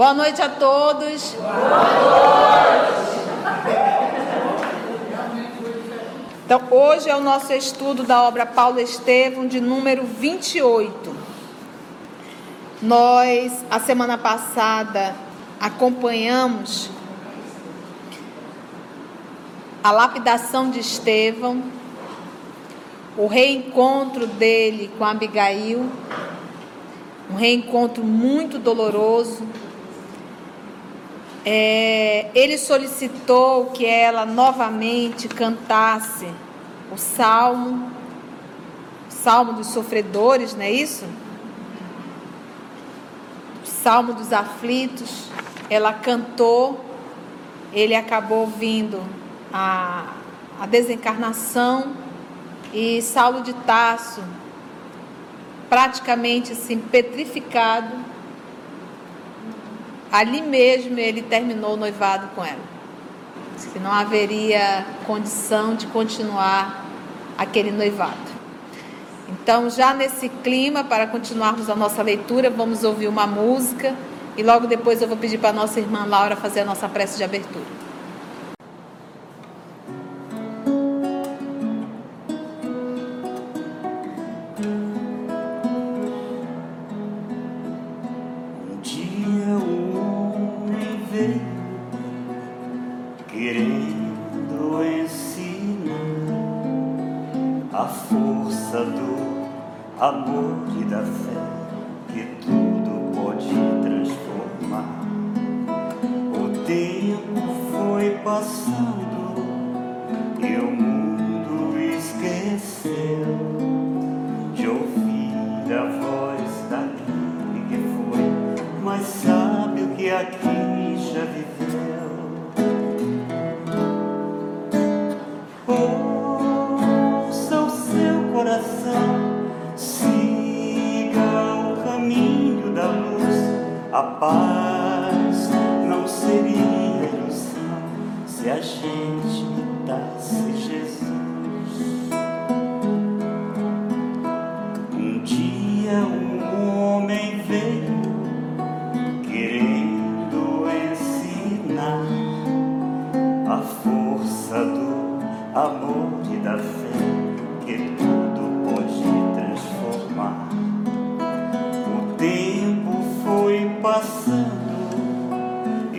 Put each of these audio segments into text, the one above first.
Boa noite a todos. Então, hoje é o nosso estudo da obra Paulo Estevam, de número 28. Nós, a semana passada, acompanhamos a lapidação de Estevão, o reencontro dele com Abigail, um reencontro muito doloroso. É, ele solicitou que ela novamente cantasse o salmo, o salmo dos sofredores, não é isso? O salmo dos aflitos. Ela cantou, ele acabou vindo a, a desencarnação e Saulo de Tasso, praticamente assim, petrificado, ali mesmo ele terminou o noivado com ela. Que não haveria condição de continuar aquele noivado. Então, já nesse clima, para continuarmos a nossa leitura, vamos ouvir uma música e logo depois eu vou pedir para a nossa irmã Laura fazer a nossa prece de abertura.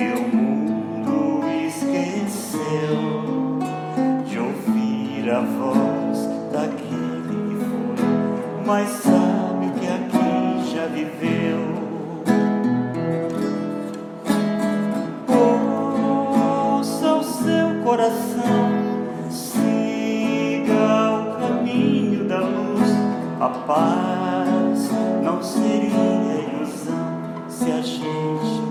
O mundo esqueceu de ouvir a voz daquele que foi, mas sabe que aqui já viveu. Ouça o seu coração, siga o caminho da luz. A paz não seria ilusão se a gente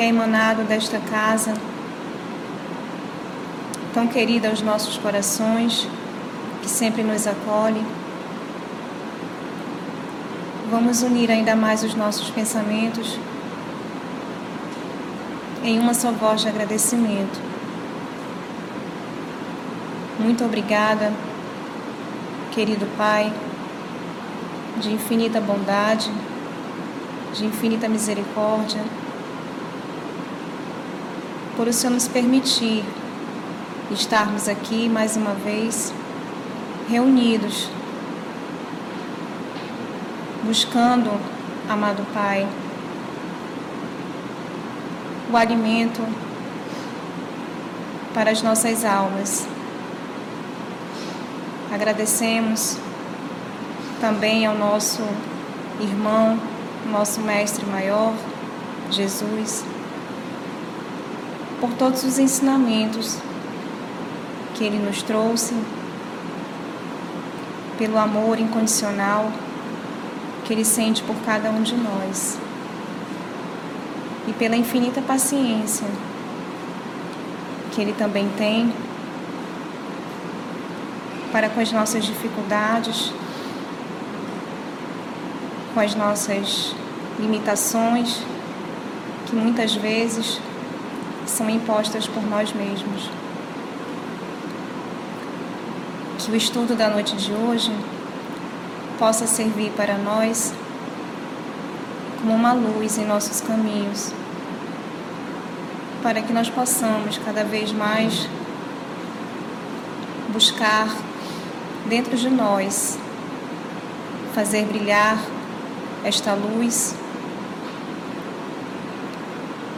que é emanado desta casa, tão querida aos nossos corações, que sempre nos acolhe. Vamos unir ainda mais os nossos pensamentos em uma só voz de agradecimento muito obrigada, querido Pai, de infinita bondade, de infinita misericórdia, por o Senhor nos permitir estarmos aqui mais uma vez reunidos, buscando, amado Pai, o alimento para as nossas almas. Agradecemos também ao nosso irmão, nosso mestre maior, Jesus, por todos os ensinamentos que ele nos trouxe, pelo amor incondicional que ele sente por cada um de nós e pela infinita paciência que ele também tem para com as nossas dificuldades, com as nossas limitações, que muitas vezes são impostas por nós mesmos. Que o estudo da noite de hoje possa servir para nós como uma luz em nossos caminhos, para que nós possamos cada vez mais buscar dentro de nós fazer brilhar esta luz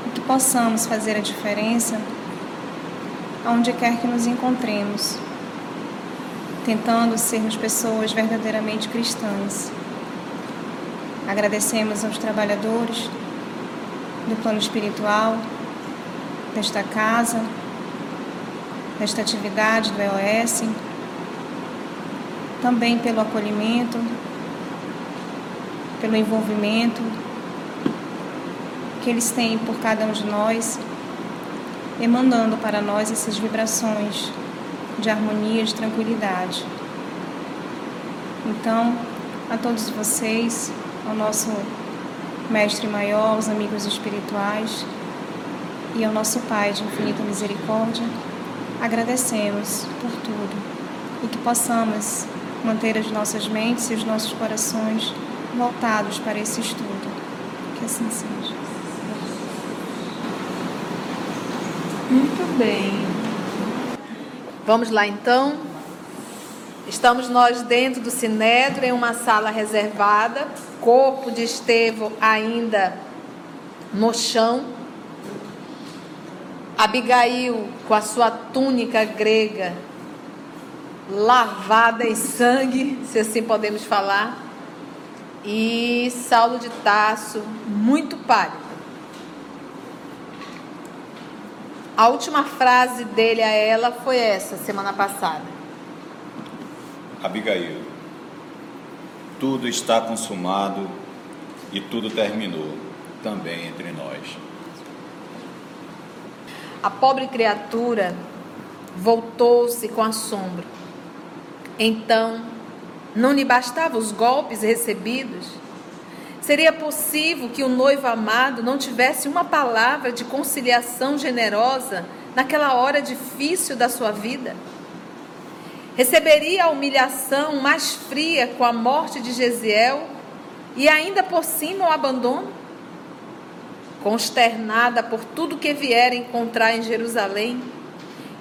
e que possamos fazer a diferença aonde quer que nos encontremos, tentando sermos pessoas verdadeiramente cristãs. Agradecemos aos trabalhadores do plano espiritual, desta casa, desta atividade do EOS, também pelo acolhimento, pelo envolvimento que eles têm por cada um de nós, emanando para nós essas vibrações de harmonia, de tranquilidade. Então, a todos vocês, ao nosso Mestre Maior, aos amigos espirituais e ao nosso Pai de infinita misericórdia, agradecemos por tudo e que possamos manter as nossas mentes e os nossos corações voltados para esse estudo. Que assim seja. Muito bem. Vamos lá então. Estamos nós dentro do Sinédrio, em uma sala reservada, corpo de Estevão ainda no chão. Abigail, com a sua túnica grega, lavada em sangue, se assim podemos falar, e Saulo de Tasso, muito pálido. A última frase dele a ela foi essa, semana passada. Abigail, tudo está consumado e tudo terminou, também entre nós. A pobre criatura voltou-se com assombro. Então, não lhe bastavam os golpes recebidos? Seria possível que o noivo amado não tivesse uma palavra de conciliação generosa naquela hora difícil da sua vida? Receberia a humilhação mais fria com a morte de Gesiel e ainda por cima o abandono? Consternada por tudo que viera encontrar em Jerusalém,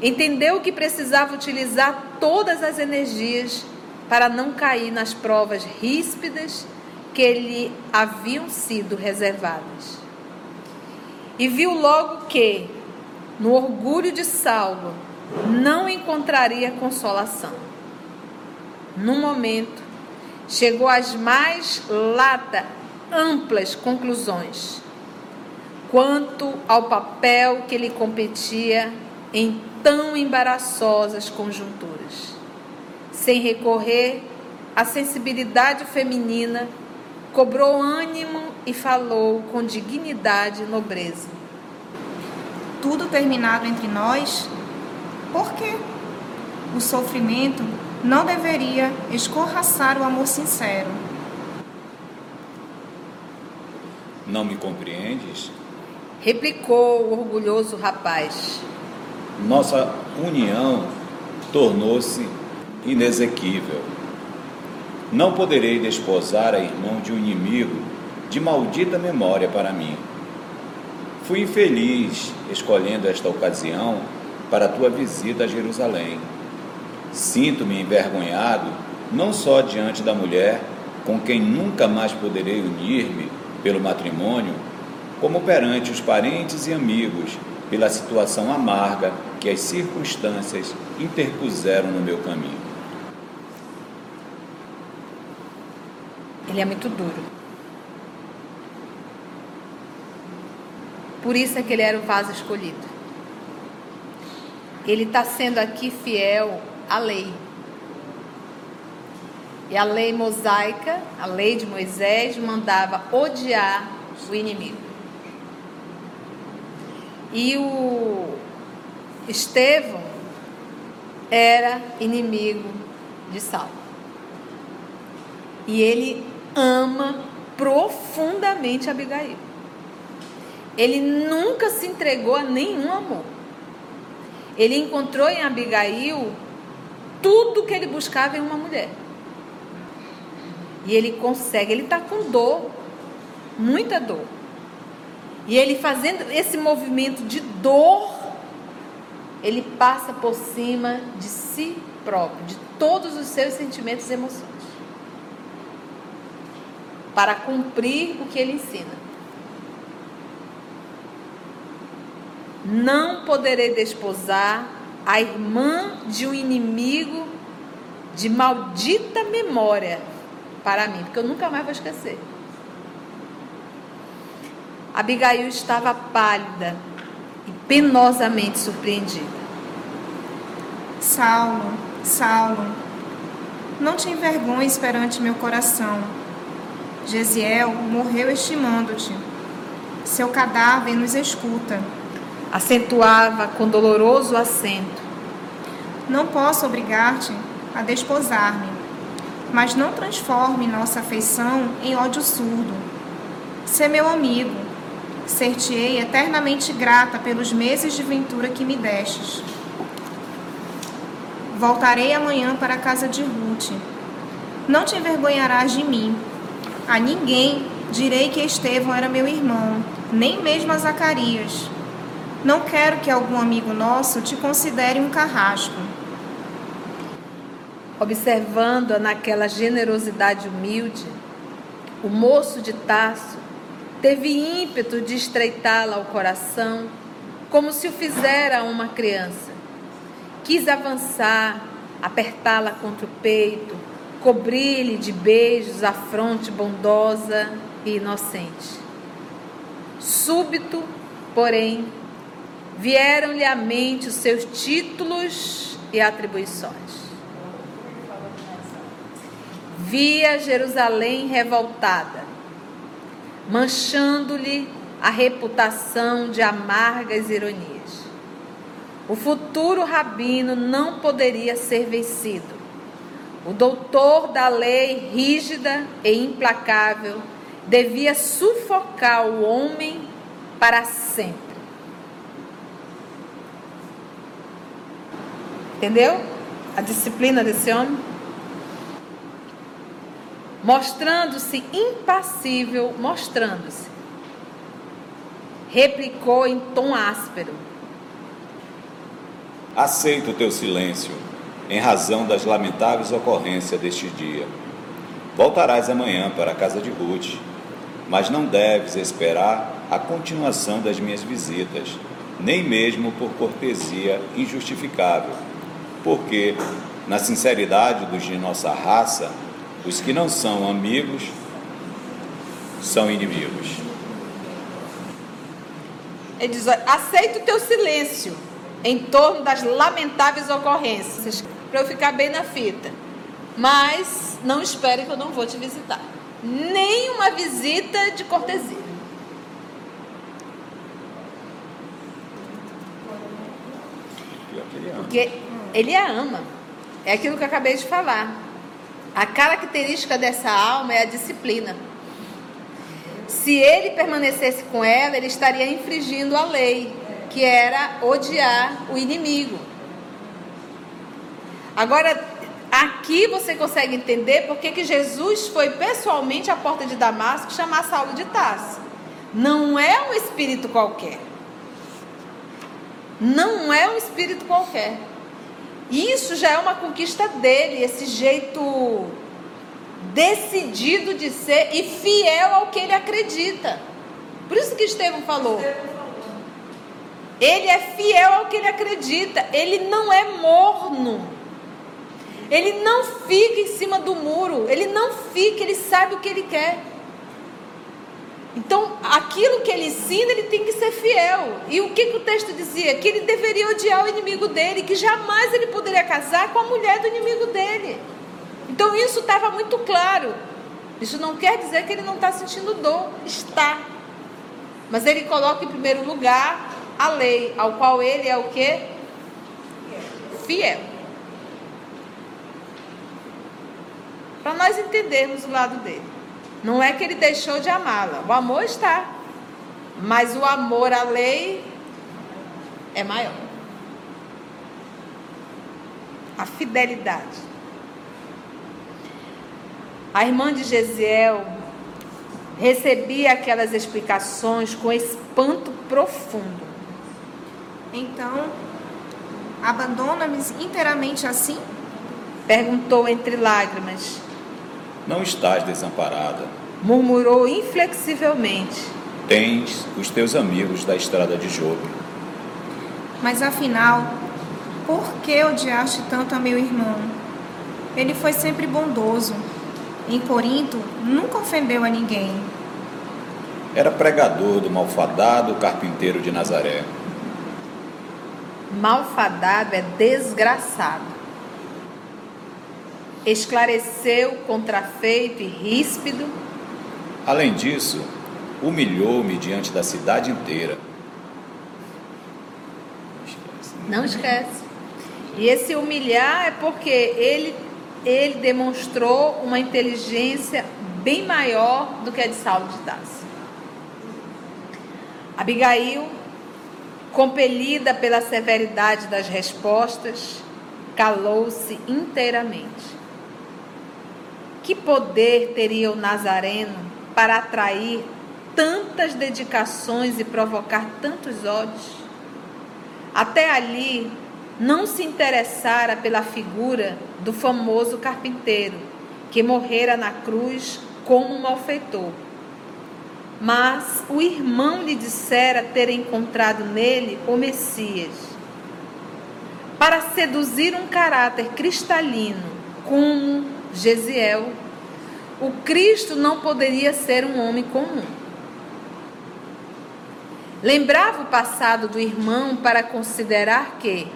entendeu que precisava utilizar todas as energias para não cair nas provas ríspidas que lhe haviam sido reservadas. E viu logo que, no orgulho de Saulo, não encontraria consolação. No momento, chegou às mais lata, amplas conclusões quanto ao papel que lhe competia em tão embaraçosas conjunturas. Sem recorrer à sensibilidade feminina cobrou ânimo e falou com dignidade e nobreza. Tudo terminado entre nós, por quê? O sofrimento não deveria escorraçar o amor sincero. Não me compreendes? Replicou o orgulhoso rapaz. Nossa união tornou-se inexequível não poderei desposar a irmão de um inimigo de maldita memória para mim. Fui infeliz escolhendo esta ocasião para a tua visita a Jerusalém. Sinto-me envergonhado não só diante da mulher com quem nunca mais poderei unir-me pelo matrimônio, como perante os parentes e amigos pela situação amarga que as circunstâncias interpuseram no meu caminho. Ele é muito duro. Por isso é que ele era o vaso escolhido. Ele está sendo aqui fiel à lei. E a lei mosaica, a lei de Moisés, mandava odiar o inimigo. E o Estevão era inimigo de Saulo. E ele ama profundamente Abigail. Ele nunca se entregou a nenhum amor. Ele encontrou em Abigail tudo que ele buscava em uma mulher. E ele consegue, ele está com dor, muita dor. E ele fazendo esse movimento de dor, ele passa por cima de si próprio, de todos os seus sentimentos e emoções, para cumprir o que ele ensina. Não poderei desposar a irmã de um inimigo de maldita memória para mim, porque eu nunca mais vou esquecer. Abigail estava pálida e penosamente surpreendida. Saulo, Saulo, não te envergonhes perante meu coração. Gesiel morreu estimando-te. Seu cadáver nos escuta. Acentuava com doloroso acento. Não posso obrigar-te a desposar-me, mas não transforme nossa afeição em ódio surdo. Sê meu amigo, ser-te-ei eternamente grata pelos meses de ventura que me destes. Voltarei amanhã para a casa de Ruth. Não te envergonharás de mim. A ninguém direi que Estevão era meu irmão, nem mesmo a Zacarias. Não quero que algum amigo nosso te considere um carrasco. Observando-a naquela generosidade humilde, o moço de Tasso teve ímpeto de estreitá-la ao coração, como se o fizera a uma criança. Quis avançar, apertá-la contra o peito, cobrir-lhe de beijos a fronte bondosa e inocente. Súbito, porém, vieram-lhe à mente os seus títulos e atribuições. Via Jerusalém revoltada, manchando-lhe a reputação de amargas ironias. O futuro rabino não poderia ser vencido. O doutor da lei rígida e implacável devia sufocar o homem para sempre. Entendeu? A disciplina desse homem? Mostrando-se impassível, mostrando-se. Replicou em tom áspero: Aceito o teu silêncio, em razão das lamentáveis ocorrências deste dia. Voltarás amanhã para a casa de Ruth, mas não deves esperar a continuação das minhas visitas, nem mesmo por cortesia injustificável, porque, na sinceridade dos de nossa raça, os que não são amigos são inimigos. Ele diz: o teu silêncio em torno das lamentáveis ocorrências, para eu ficar bem na fita. Mas não espere que eu não vou te visitar. Nem uma visita de cortesia. Porque ele a ama. É aquilo que eu acabei de falar. A característica dessa alma é a disciplina. Se ele permanecesse com ela, ele estaria infringindo a lei, que era odiar o inimigo. Agora, aqui você consegue entender por que Jesus foi pessoalmente à porta de Damasco chamar Saulo de Tarso. Não é um espírito qualquer. Não é um espírito qualquer. Isso já é uma conquista dele, esse jeito decidido de ser e fiel ao que ele acredita. Por isso que Estevão falou. Ele é fiel ao que ele acredita, ele não é morno. Ele não fica em cima do muro, ele não fica, ele sabe o que ele quer. Então, aquilo que ele ensina, ele tem que ser fiel. E o que, que o texto dizia? Que ele deveria odiar o inimigo dele, que jamais ele poderia casar com a mulher do inimigo dele. Então, isso estava muito claro. Isso não quer dizer que ele não está sentindo dor, está. Mas ele coloca em primeiro lugar a lei, ao qual ele é o que? Fiel. Para nós entendermos o lado dele. Não é que ele deixou de amá-la. O amor está. Mas o amor à lei é maior. A fidelidade. A irmã de Gesiel recebia aquelas explicações com espanto profundo. Então, abandona-me inteiramente assim? Perguntou entre lágrimas. Não estás desamparada. Murmurou inflexivelmente. Tens os teus amigos da estrada de Jope. Mas afinal, por que odiaste tanto a meu irmão? Ele foi sempre bondoso. Em Corinto, nunca ofendeu a ninguém. Era pregador do malfadado carpinteiro de Nazaré. Malfadado é desgraçado. Esclareceu contrafeito e ríspido. Além disso, humilhou-me diante da cidade inteira. Não esquece. E esse humilhar é porque ele, ele demonstrou uma inteligência bem maior do que a de Saulo de Tarso. Abigail, compelida pela severidade das respostas, calou-se inteiramente. Que poder teria o Nazareno para atrair tantas dedicações e provocar tantos ódios? Até ali, não se interessara pela figura do famoso carpinteiro, que morrera na cruz como um malfeitor. Mas o irmão lhe dissera ter encontrado nele o Messias. Para seduzir um caráter cristalino como Gesiel, o Cristo não poderia ser um homem comum. Lembrava o passado do irmão para considerar que,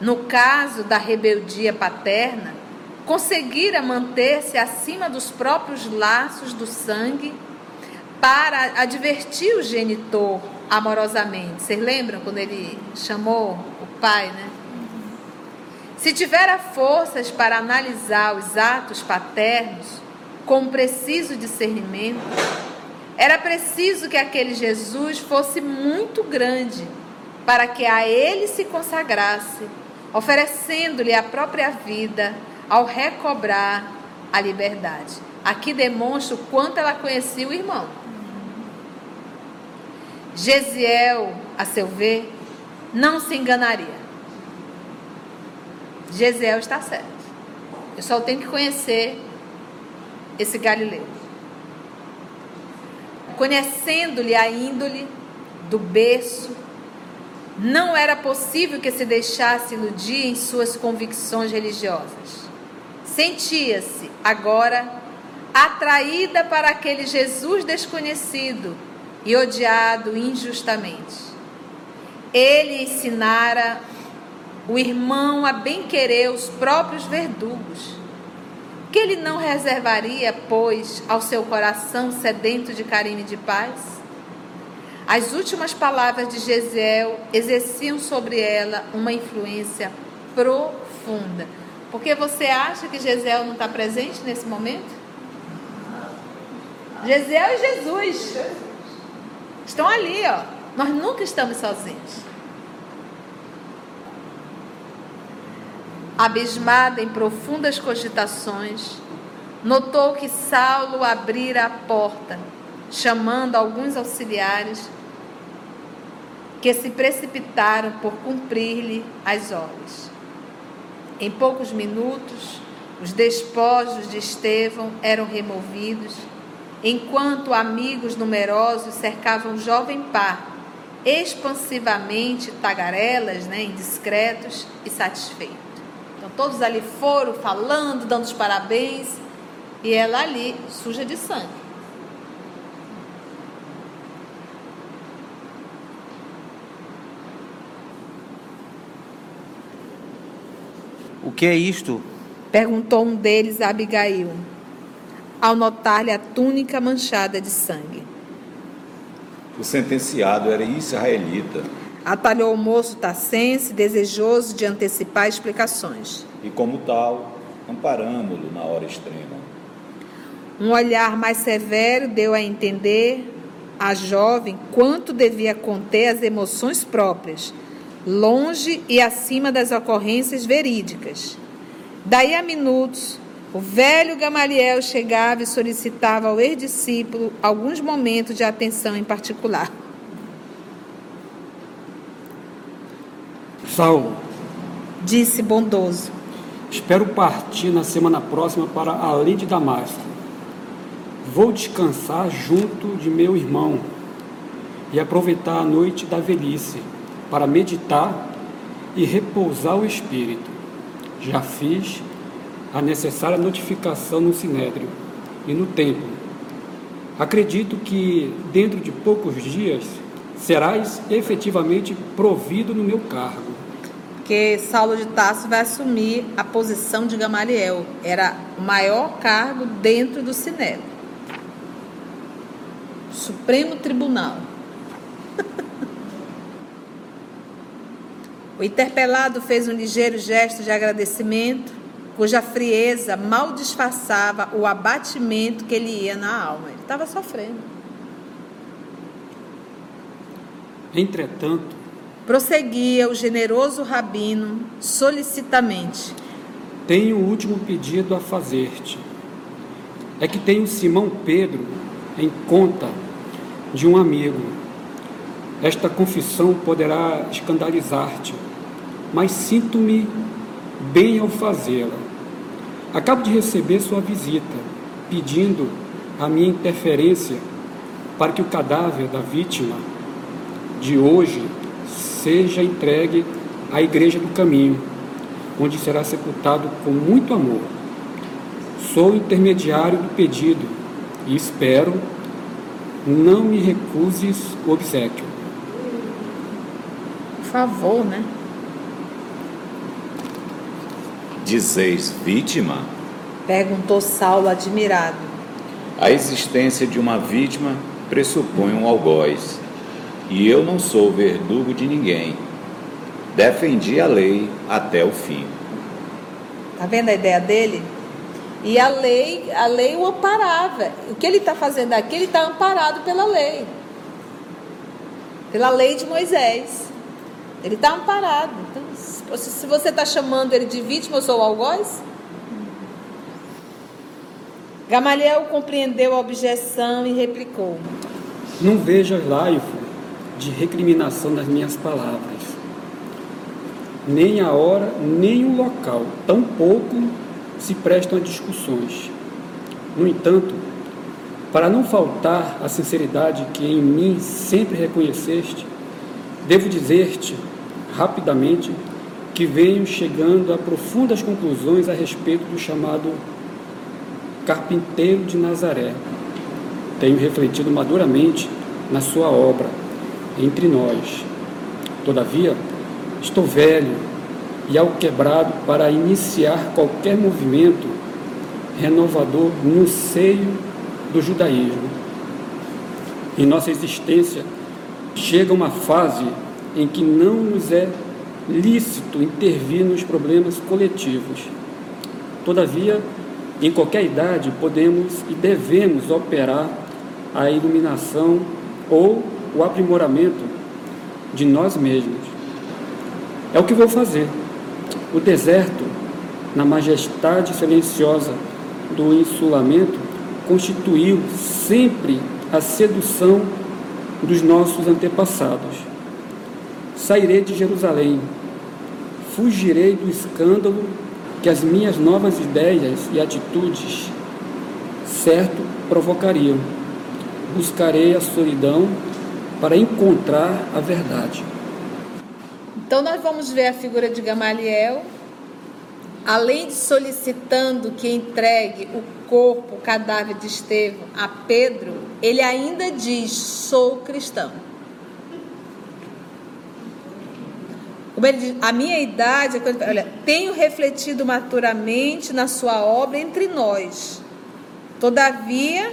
no caso da rebeldia paterna, conseguira manter-se acima dos próprios laços do sangue para advertir o genitor amorosamente. Vocês lembram quando ele chamou o pai, né? Se tivera forças para analisar os atos paternos com preciso discernimento, era preciso que aquele Jesus fosse muito grande para que a ele se consagrasse, oferecendo-lhe a própria vida ao recobrar a liberdade. Aqui demonstra o quanto ela conhecia o irmão. Gesiel, a seu ver, não se enganaria. Gesiel está certo. Eu só tenho que conhecer esse Galileu. Conhecendo-lhe a índole do berço, não era possível que se deixasse iludir em suas convicções religiosas. Sentia-se, agora, atraída para aquele Jesus desconhecido e odiado injustamente. Ele ensinara o irmão a bem-querer os próprios verdugos, que ele não reservaria, pois, ao seu coração sedento de carinho e de paz? As últimas palavras de Gesiel exerciam sobre ela uma influência profunda. Porque você acha que Gesiel não está presente nesse momento? Gesiel e Jesus estão ali, ó. Nós nunca estamos sozinhos. Abismada em profundas cogitações, notou que Saulo abrira a porta, chamando alguns auxiliares que se precipitaram por cumprir-lhe as ordens. Em poucos minutos, os despojos de Estevão eram removidos, enquanto amigos numerosos cercavam o jovem par, expansivamente tagarelas, né, indiscretos e satisfeitos. Então todos ali foram falando, dando os parabéns, e ela ali suja de sangue. O que é isto? Perguntou um deles a Abigail, ao notar-lhe a túnica manchada de sangue. O sentenciado era israelita Atalhou o moço tacense, desejoso de antecipar explicações. e, como tal, amparamo-lo na hora extrema. Um olhar mais severo deu a entender à jovem quanto devia conter as emoções próprias, longe e acima das ocorrências verídicas. Daí a minutos, o velho Gamaliel chegava e solicitava ao ex-discípulo alguns momentos de atenção em particular. Saulo, Disse bondoso. espero partir na semana próxima para além de Damasco. Vou descansar junto de meu irmão e aproveitar a noite da velhice para meditar e repousar o espírito. Já fiz a necessária notificação no Sinédrio e no templo. Acredito que dentro de poucos dias serás efetivamente provido no meu cargo. Que Saulo de Tarso vai assumir a posição de Gamaliel. Era o maior cargo dentro do Sinédrio. Supremo Tribunal. o interpelado fez um ligeiro gesto de agradecimento, cuja frieza mal disfarçava o abatimento que ele ia na alma. Ele estava sofrendo. Entretanto, Prosseguia o generoso rabino solicitamente. Tenho um último pedido a fazer-te. É que tenho Simão Pedro em conta de um amigo. Esta confissão poderá escandalizar-te, mas sinto-me bem ao fazê-la. Acabo de receber sua visita, pedindo a minha interferência para que o cadáver da vítima de hoje seja entregue à Igreja do Caminho, onde será sepultado com muito amor. Sou intermediário do pedido e espero não me recuses o obsequio. Por favor, né? Dizeis vítima? Perguntou Saulo admirado. A existência de uma vítima pressupõe um algoz. E eu não sou verdugo de ninguém. Defendi a lei até o fim. Tá vendo a ideia dele? E a lei, a lei o amparava. O que ele está fazendo aqui, ele está amparado pela lei. Pela lei de Moisés. Ele está amparado. Então, se você está chamando ele de vítima, eu sou o algoz? Gamaliel compreendeu a objeção e replicou. Não vejas laifo de recriminação das minhas palavras, nem a hora, nem o local, tampouco se prestam a discussões. No entanto, para não faltar a sinceridade que em mim sempre reconheceste, devo dizer-te rapidamente que venho chegando a profundas conclusões a respeito do chamado carpinteiro de Nazaré. Tenho refletido maduramente na sua obra entre nós. Todavia, estou velho e ao quebrado para iniciar qualquer movimento renovador no seio do judaísmo. Em nossa existência, chega uma fase em que não nos é lícito intervir nos problemas coletivos. Todavia, em qualquer idade, podemos e devemos operar a iluminação ou o aprimoramento de nós mesmos. É o que vou fazer. O deserto, na majestade silenciosa do insulamento, constituiu sempre a sedução dos nossos antepassados. Sairei de Jerusalém, fugirei do escândalo que as minhas novas ideias e atitudes certo provocariam. Buscarei a solidão para encontrar a verdade. Então nós vamos ver a figura de Gamaliel além de solicitando que entregue o corpo, o cadáver de Estevão a Pedro, ele ainda diz: sou cristão. Como ele diz, a minha idade, olha, tenho refletido maturamente na sua obra entre nós. Todavia,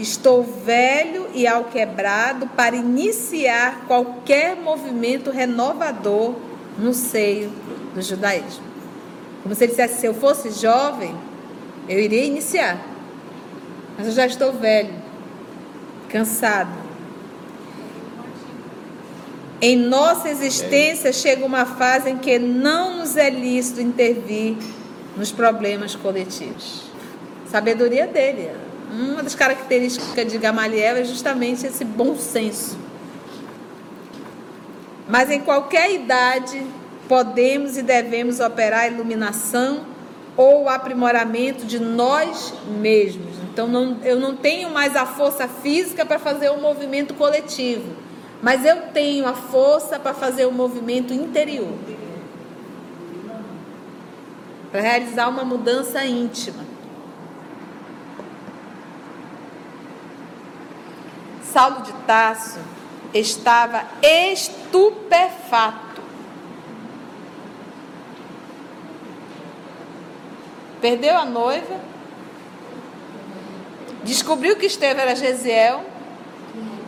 estou velho e alquebrado para iniciar qualquer movimento renovador no seio do judaísmo. Como se ele dissesse: se eu fosse jovem, eu iria iniciar. Mas eu já estou velho, cansado. Em nossa existência chega uma fase em que não nos é lícito intervir nos problemas coletivos. Sabedoria dele. Uma das características de Gamaliel é justamente esse bom senso. Mas em qualquer idade podemos e devemos operar a iluminação ou o aprimoramento de nós mesmos. Então não, eu não tenho mais a força física para fazer um movimento coletivo mas eu tenho a força para fazer o movimento interior para realizar uma mudança íntima. Saulo de Tasso estava estupefato. Perdeu a noiva, descobriu que Estevão era Gesiel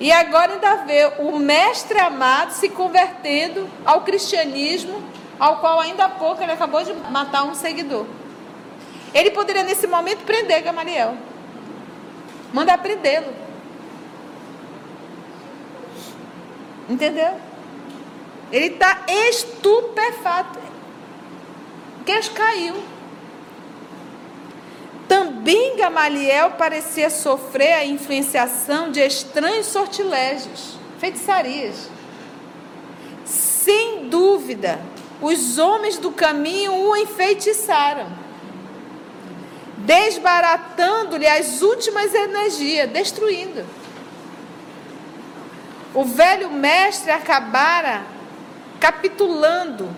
e agora ainda vê o mestre amado se convertendo ao cristianismo, ao qual ainda há pouco ele acabou de matar um seguidor. Ele poderia nesse momento prender Gamaliel. Mandar prendê-lo. Entendeu? Ele está estupefato. Queixo caiu. Também Gamaliel parecia sofrer a influenciação de estranhos sortilégios, feitiçarias. Sem dúvida, os homens do caminho o enfeitiçaram, desbaratando-lhe as últimas energias, destruindo. O velho mestre acabara capitulando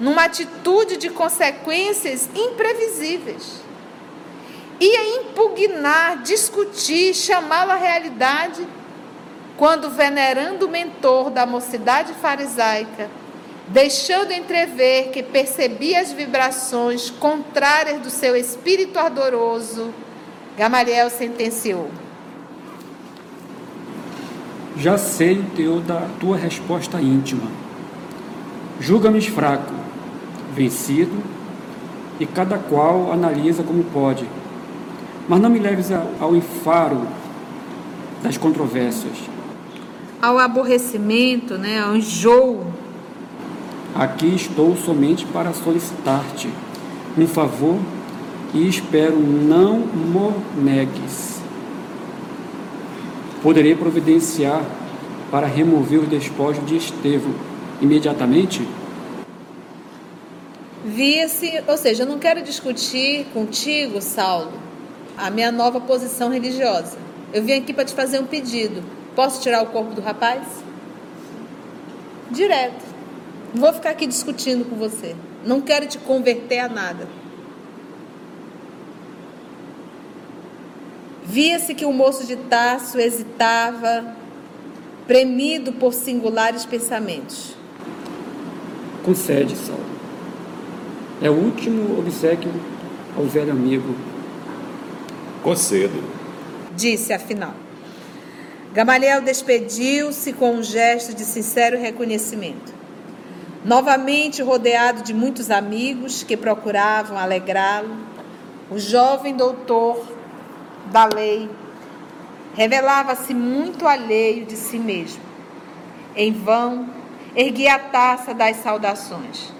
numa atitude de consequências imprevisíveis. Ia impugnar, discutir, chamá-lo à realidade, quando, venerando o mentor da mocidade farisaica, deixando entrever que percebia as vibrações contrárias do seu espírito ardoroso, Gamaliel sentenciou: Já sei o teu da tua resposta íntima. Julga-me fraco, vencido, e cada qual analisa como pode mas não me leves ao enfaro das controvérsias. Ao aborrecimento, né, ao enjoo. Aqui estou somente para solicitar-te um favor e espero não mo negues. Poderei providenciar para remover os despojos de Estevão imediatamente? Via-se, ou seja, eu não quero discutir contigo, Saulo, a minha nova posição religiosa. Eu vim aqui para te fazer um pedido. Posso tirar o corpo do rapaz? Direto. Não vou ficar aqui discutindo com você. Não quero te converter a nada. Via-se que o moço de Tasso hesitava, premido por singulares pensamentos. Concede, Saulo. É o último obsequio ao velho amigo Concedo. Disse afinal. Gamaliel despediu-se com um gesto de sincero reconhecimento. Novamente rodeado de muitos amigos que procuravam alegrá-lo, o jovem doutor da lei revelava-se muito alheio de si mesmo. Em vão, erguia a taça das saudações.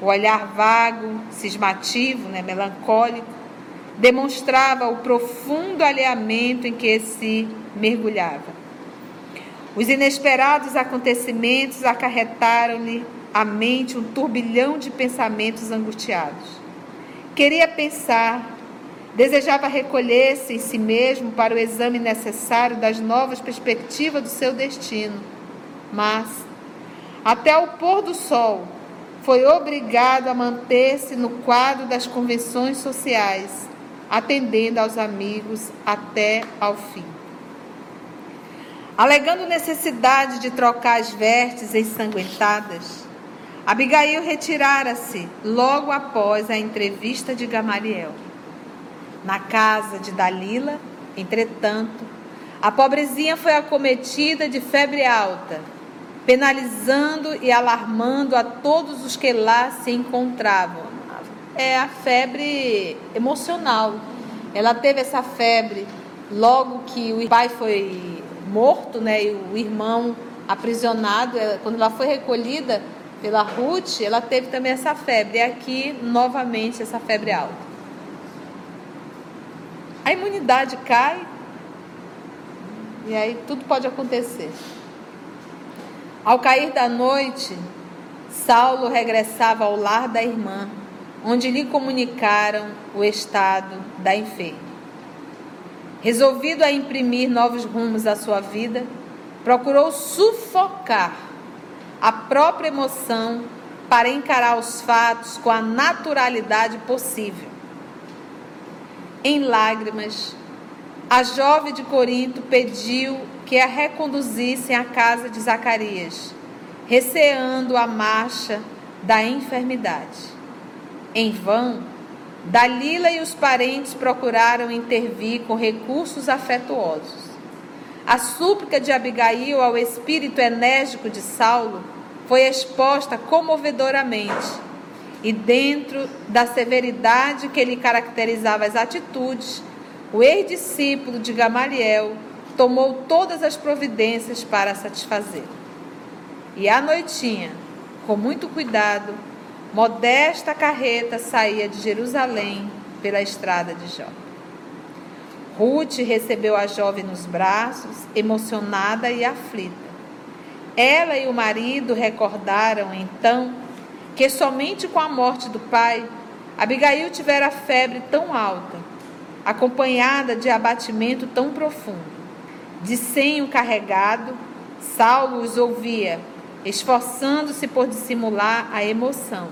O olhar vago, cismativo, né, melancólico, demonstrava o profundo alinhamento em que se mergulhava. Os inesperados acontecimentos acarretaram-lhe à mente um turbilhão de pensamentos angustiados. Queria pensar, desejava recolher-se em si mesmo para o exame necessário das novas perspectivas do seu destino. Mas, até o pôr do sol, foi obrigado a manter-se no quadro das convenções sociais, atendendo aos amigos até ao fim. Alegando necessidade de trocar as vestes ensanguentadas, Abigail retirara-se logo após a entrevista de Gamaliel. Na casa de Dalila, entretanto, a pobrezinha foi acometida de febre alta, penalizando e alarmando a todos os que lá se encontravam. É a febre emocional. Ela teve essa febre logo que o pai foi morto, né, e o irmão aprisionado. Quando ela foi recolhida, pela Ruth, ela teve também essa febre. E aqui, novamente, essa febre alta. A imunidade cai. E aí tudo pode acontecer. Ao cair da noite, Saulo regressava ao lar da irmã, onde lhe comunicaram o estado da enferma. Resolvido a imprimir novos rumos à sua vida, procurou sufocar a própria emoção para encarar os fatos com a naturalidade possível. Em lágrimas, a jovem de Corinto pediu que a reconduzissem à casa de Zacarias, receando a marcha da enfermidade. Em vão, Dalila e os parentes procuraram intervir com recursos afetuosos. A súplica de Abigail ao espírito enérgico de Saulo foi exposta comovedoramente e dentro da severidade que lhe caracterizava as atitudes, o ex-discípulo de Gamaliel tomou todas as providências para satisfazer. E à noitinha, com muito cuidado, modesta carreta saía de Jerusalém pela estrada de Jó. Ruth recebeu a jovem nos braços, emocionada e aflita. Ela e o marido recordaram então que somente com a morte do pai, Abigail tivera febre tão alta, acompanhada de abatimento tão profundo. De senho carregado, Saulo os ouvia, esforçando-se por dissimular a emoção.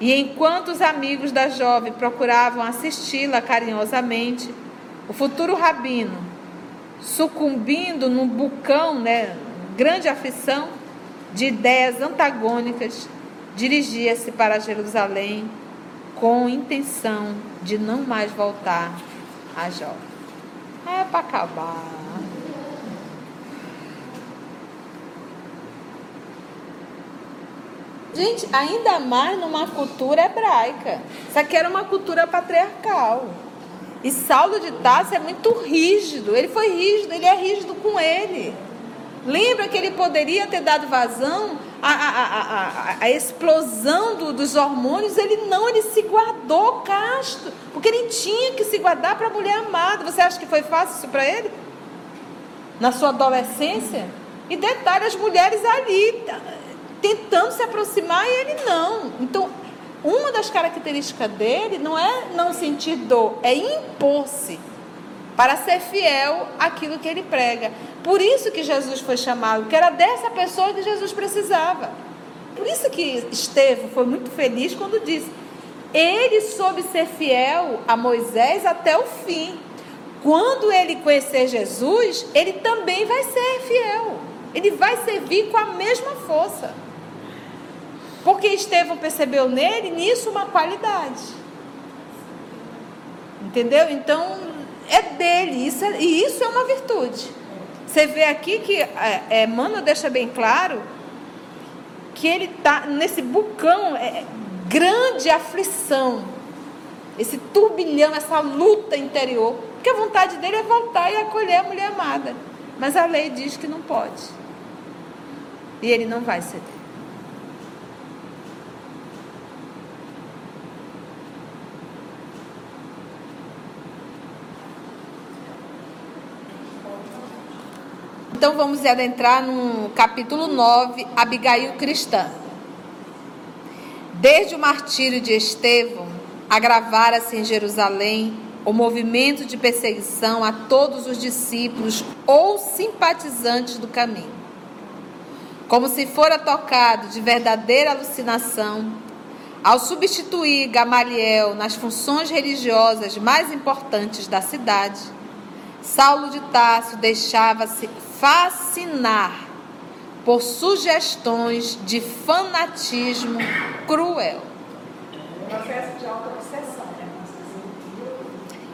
E enquanto os amigos da jovem procuravam assisti-la carinhosamente, o futuro rabino, sucumbindo num bucão, né, grande aflição, de ideias antagônicas, dirigia-se para Jerusalém com intenção de não mais voltar a Jó. É para acabar. Gente, ainda mais numa cultura hebraica. Isso aqui era uma cultura patriarcal. E Saulo de Tarso é muito rígido. Ele foi rígido, ele é rígido com ele. Lembra que ele poderia ter dado vazão à, à, à, à explosão do, dos hormônios? Ele não, ele se guardou casto, porque ele tinha que se guardar para a mulher amada. Você acha que foi fácil isso para ele? Na sua adolescência? E detalhe, as mulheres ali tentando se aproximar e ele não. Então, uma das características dele não é não sentir dor, é impor-se para ser fiel àquilo que ele prega. Por isso que Jesus foi chamado, que era dessa pessoa que Jesus precisava. Por isso que Estevão foi muito feliz quando disse: ele soube ser fiel a Moisés até o fim. Quando ele conhecer Jesus, ele também vai ser fiel. Ele vai servir com a mesma força. Porque Estevão percebeu nele nisso uma qualidade. Entendeu? Então, é dele, isso é, e isso é uma virtude. Você vê aqui que é, é, Mano deixa bem claro que ele está nesse bucão, é, é, grande aflição, esse turbilhão, essa luta interior, porque a vontade dele é voltar e acolher a mulher amada, mas a lei diz que não pode, e ele não vai ceder. Então vamos adentrar no capítulo 9, Abigail cristã. Desde o martírio de Estevão, agravara-se em Jerusalém o movimento de perseguição a todos os discípulos ou simpatizantes do caminho. como se fora tocado de verdadeira alucinação, ao substituir Gamaliel nas funções religiosas mais importantes da cidade, Saulo de Tarso deixava-se fascinar por sugestões de fanatismo cruel. Uma festa de auto-obsessão, né?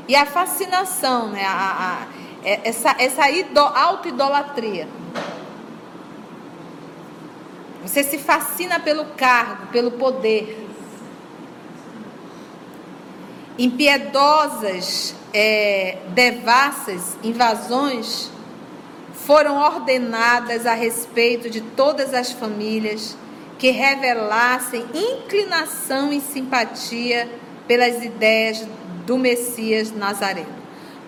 E a fascinação, né? A, a, é, essa essa auto-idolatria. Você se fascina pelo cargo, pelo poder. Impiedosas, é, devassas invasões foram ordenadas a respeito de todas as famílias que revelassem inclinação e simpatia pelas ideias do Messias Nazareno.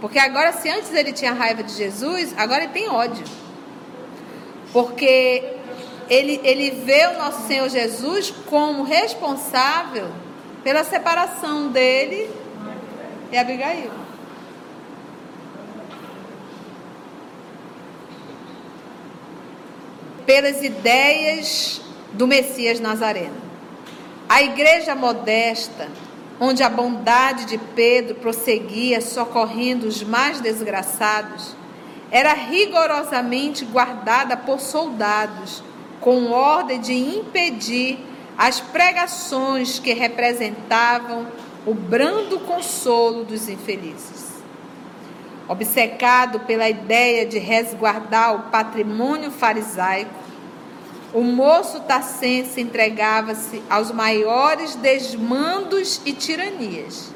Porque agora, se antes ele tinha raiva de Jesus, agora ele tem ódio. Porque ele, ele vê o nosso Senhor Jesus como responsável pela separação dele e Abigail. Pelas ideias do Messias Nazareno. A igreja modesta, onde a bondade de Pedro prosseguia socorrendo os mais desgraçados, era rigorosamente guardada por soldados com ordem de impedir as pregações que representavam o brando consolo dos infelizes. Obcecado pela ideia de resguardar o patrimônio farisaico, o moço tacense entregava-se aos maiores desmandos e tiranias.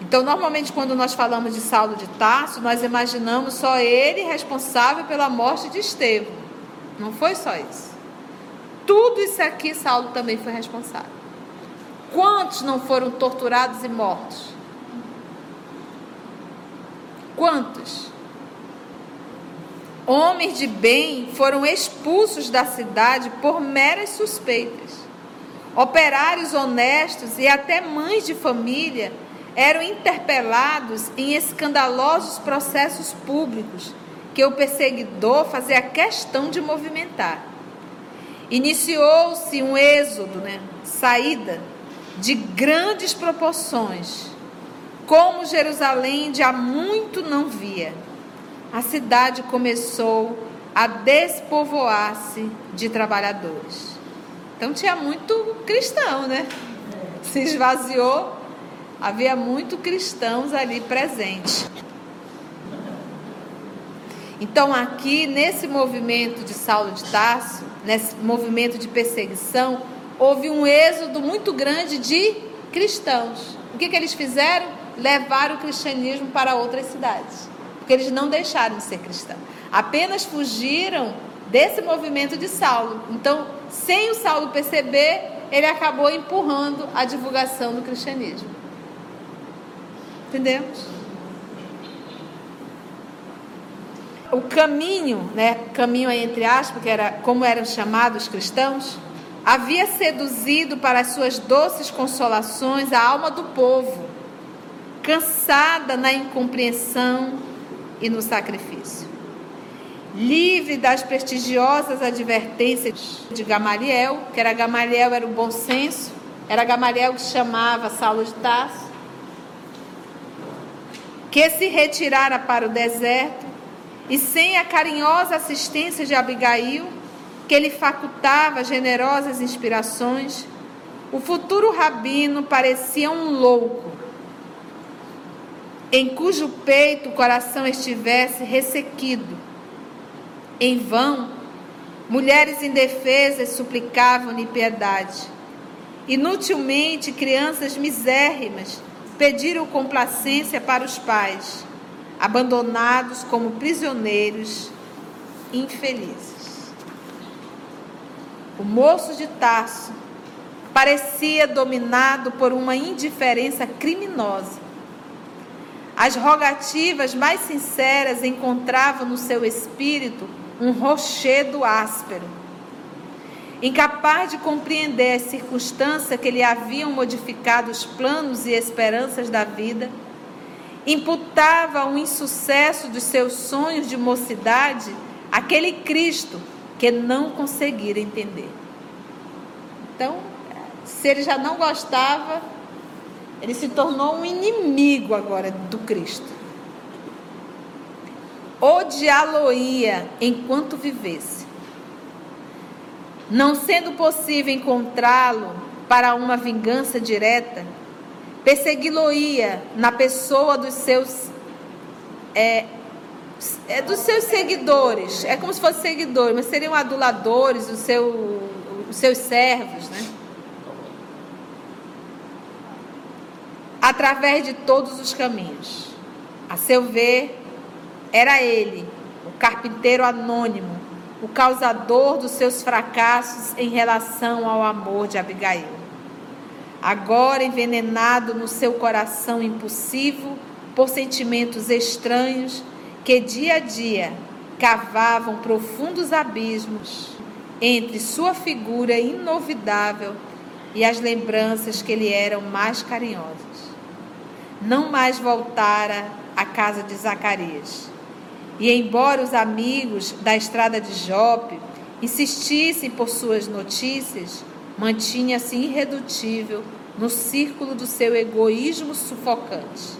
Então, normalmente, quando nós falamos de Saulo de Tarso, nós imaginamos só ele responsável pela morte de Estevão. Não foi só isso. Tudo isso aqui Saulo também foi responsável. Quantos não foram torturados e mortos? Quantos? Homens de bem foram expulsos da cidade por meras suspeitas. Operários honestos e até mães de família eram interpelados em escandalosos processos públicos que o perseguidor fazia questão de movimentar. Iniciou-se um êxodo, né, saída de grandes proporções, como Jerusalém de há muito não via. A cidade começou a despovoar-se de trabalhadores. Então tinha muito cristão, né? Se esvaziou, havia muito cristãos ali presentes. Então, aqui, nesse movimento de Saulo de Tarso, nesse movimento de perseguição, houve um êxodo muito grande de cristãos. O que, que eles fizeram? Levaram o cristianismo para outras cidades. Porque eles não deixaram de ser cristãos. Apenas fugiram desse movimento de Saulo. Então, sem o Saulo perceber, ele acabou empurrando a divulgação do cristianismo. Entendemos? o caminho, né, caminho entre aspas, que era como eram chamados os cristãos, havia seduzido para as suas doces consolações a alma do povo, cansada na incompreensão e no sacrifício. Livre das prestigiosas advertências de Gamaliel, que era Gamaliel era o bom senso, era Gamaliel que chamava Saulo de Tarso, que se retirara para o deserto e sem a carinhosa assistência de Abigail, que lhe facultava generosas inspirações, o futuro rabino parecia um louco, em cujo peito o coração estivesse ressequido. Em vão, mulheres indefesas suplicavam-lhe piedade. Inutilmente, crianças misérrimas pediram complacência para os pais abandonados como prisioneiros infelizes. O moço de Tarso parecia dominado por uma indiferença criminosa. As rogativas mais sinceras encontravam no seu espírito um rochedo áspero. Incapaz de compreender as circunstâncias que lhe haviam modificado os planos e esperanças da vida, imputava o insucesso dos seus sonhos de mocidade àquele Cristo que não conseguiram entender. Então, se ele já não gostava, ele se tornou um inimigo agora do Cristo. Odiá-lo-ia enquanto vivesse. Não sendo possível encontrá-lo para uma vingança direta, persegui-lo-ia na pessoa dos seus é, é dos seus seguidores. É como se fossem seguidores, mas seriam aduladores, os, seu, os seus servos, né? Através de todos os caminhos. A seu ver, era ele, o carpinteiro anônimo, o causador dos seus fracassos em relação ao amor de Abigail. Agora envenenado no seu coração impulsivo por sentimentos estranhos que dia a dia cavavam profundos abismos entre sua figura inovidável e as lembranças que lhe eram mais carinhosas. Não mais voltara à casa de Zacarias. E embora os amigos da estrada de Jope insistissem por suas notícias, mantinha-se irredutível no círculo do seu egoísmo sufocante.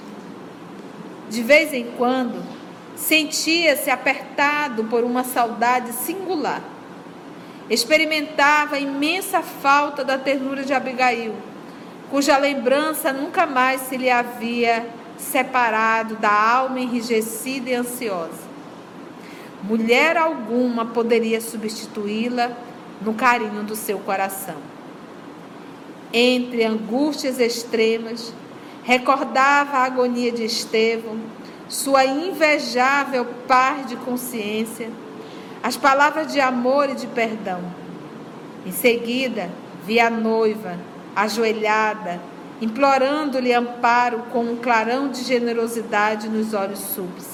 De vez em quando, Sentia-se apertado por uma saudade singular. Experimentava a imensa falta da ternura de Abigail, cuja lembrança nunca mais se lhe havia separado da alma enrijecida e ansiosa. Mulher alguma poderia substituí-la no carinho do seu coração. Entre angústias extremas, recordava a agonia de Estevão, sua invejável paz de consciência, as palavras de amor e de perdão. Em seguida, vi a noiva, ajoelhada, implorando-lhe amparo com um clarão de generosidade nos olhos súbitos.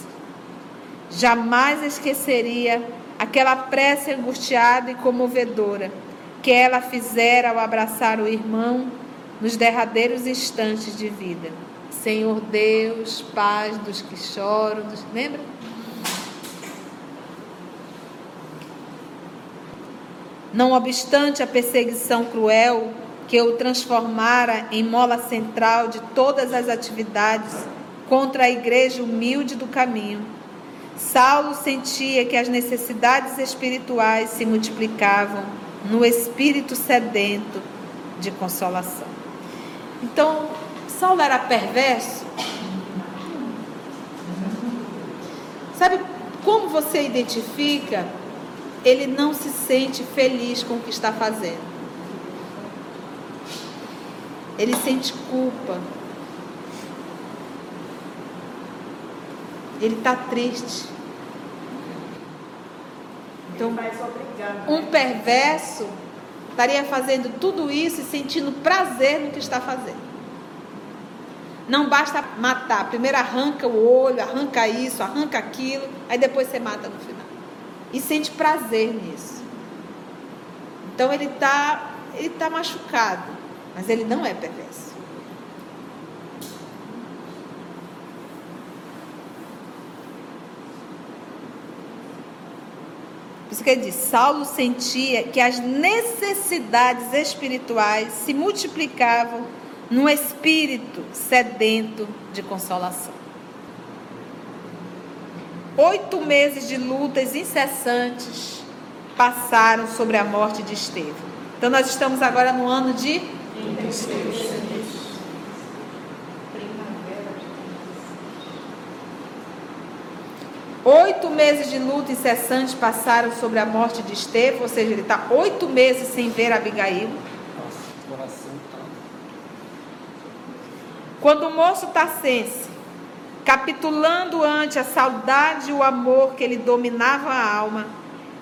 Jamais esqueceria aquela prece angustiada e comovedora que ela fizera ao abraçar o irmão nos derradeiros instantes de vida. Senhor Deus, paz dos que choram, dos... lembra? Não obstante a perseguição cruel que o transformara em mola central de todas as atividades contra a igreja humilde do caminho, Saulo sentia que as necessidades espirituais se multiplicavam no espírito sedento de consolação. Então, Saulo era perverso? Sabe como você identifica? Ele não se sente feliz com o que está fazendo. Ele sente culpa. Ele está triste. Então, um perverso estaria fazendo tudo isso e sentindo prazer no que está fazendo. Não basta matar. Primeiro arranca o olho, arranca isso, arranca aquilo, aí depois você mata no final. E sente prazer nisso. Então ele está ele tá machucado, mas ele não é perverso. Por isso que ele diz: Saulo sentia que as necessidades espirituais se multiplicavam no espírito sedento de consolação. Oito meses de lutas incessantes passaram sobre a morte de Estevão. Então, nós estamos agora no ano de. Oito meses de luta incessante passaram sobre a morte de Estevão, ou seja, ele está oito meses sem ver Abigail. Quando o moço Tassense, capitulando ante a saudade e o amor que lhe dominava a alma,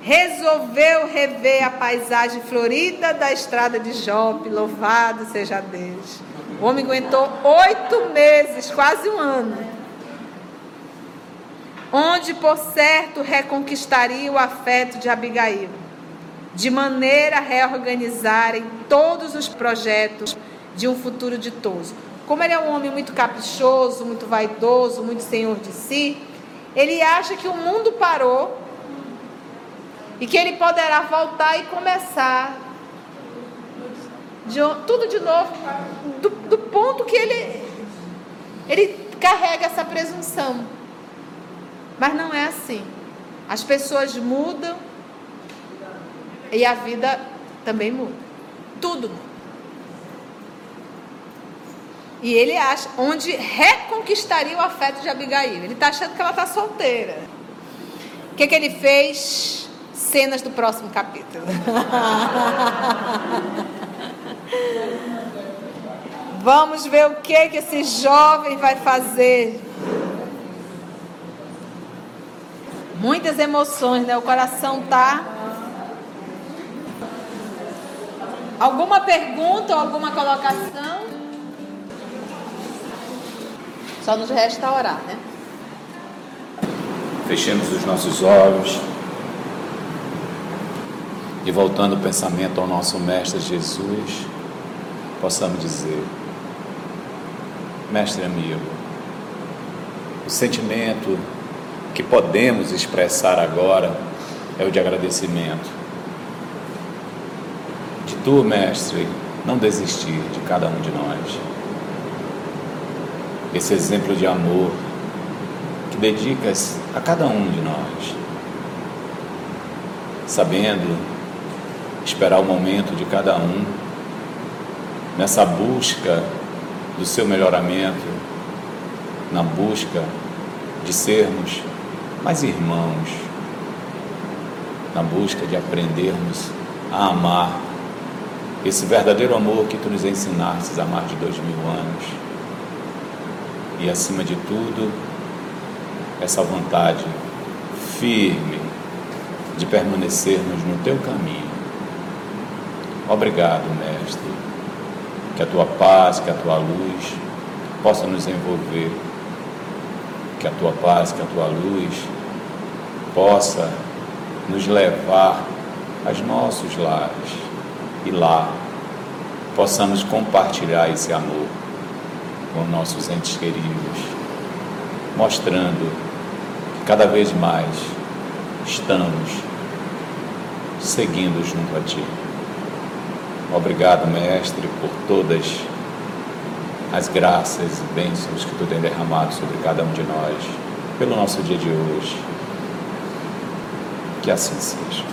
resolveu rever a paisagem florida da estrada de Jope, louvado seja Deus. O homem aguentou oito meses, quase um ano, onde por certo reconquistaria o afeto de Abigail, de maneira a reorganizarem todos os projetos de um futuro ditoso. Como ele é um homem muito caprichoso, muito vaidoso, muito senhor de si, ele acha que o mundo parou E que ele poderá voltar e começar de, tudo de novo, do, do ponto que ele, ele carrega essa presunção. Mas não é assim. As pessoas mudam e a vida também muda. Tudo muda. E ele acha onde reconquistaria o afeto de Abigail. Ele está achando que ela está solteira. O que, que ele fez? Cenas do próximo capítulo. Vamos ver o que, que esse jovem vai fazer. Muitas emoções, né? O coração tá. Alguma pergunta ou alguma colocação? Só nos resta orar, né? Fechemos os nossos olhos e voltando o pensamento ao nosso Mestre Jesus, possamos dizer: Mestre amigo, o sentimento que podemos expressar agora é o de agradecimento. De tu, Mestre, não desistir de cada um de nós. Esse exemplo de amor que dedicas a cada um de nós, sabendo esperar o momento de cada um nessa busca do seu melhoramento, na busca de sermos mais irmãos, na busca de aprendermos a amar esse verdadeiro amor que tu nos ensinastes há mais de dois mil anos. E acima de tudo, essa vontade firme de permanecermos no teu caminho. Obrigado, Mestre. Que a tua paz, que a tua luz possa nos envolver, que a tua paz, que a tua luz possa nos levar aos nossos lares. E lá possamos compartilhar esse amor com nossos entes queridos, mostrando que cada vez mais estamos seguindo junto a Ti. Obrigado, Mestre, por todas as graças e bênçãos que tu tem derramado sobre cada um de nós, pelo nosso dia de hoje. Que assim seja.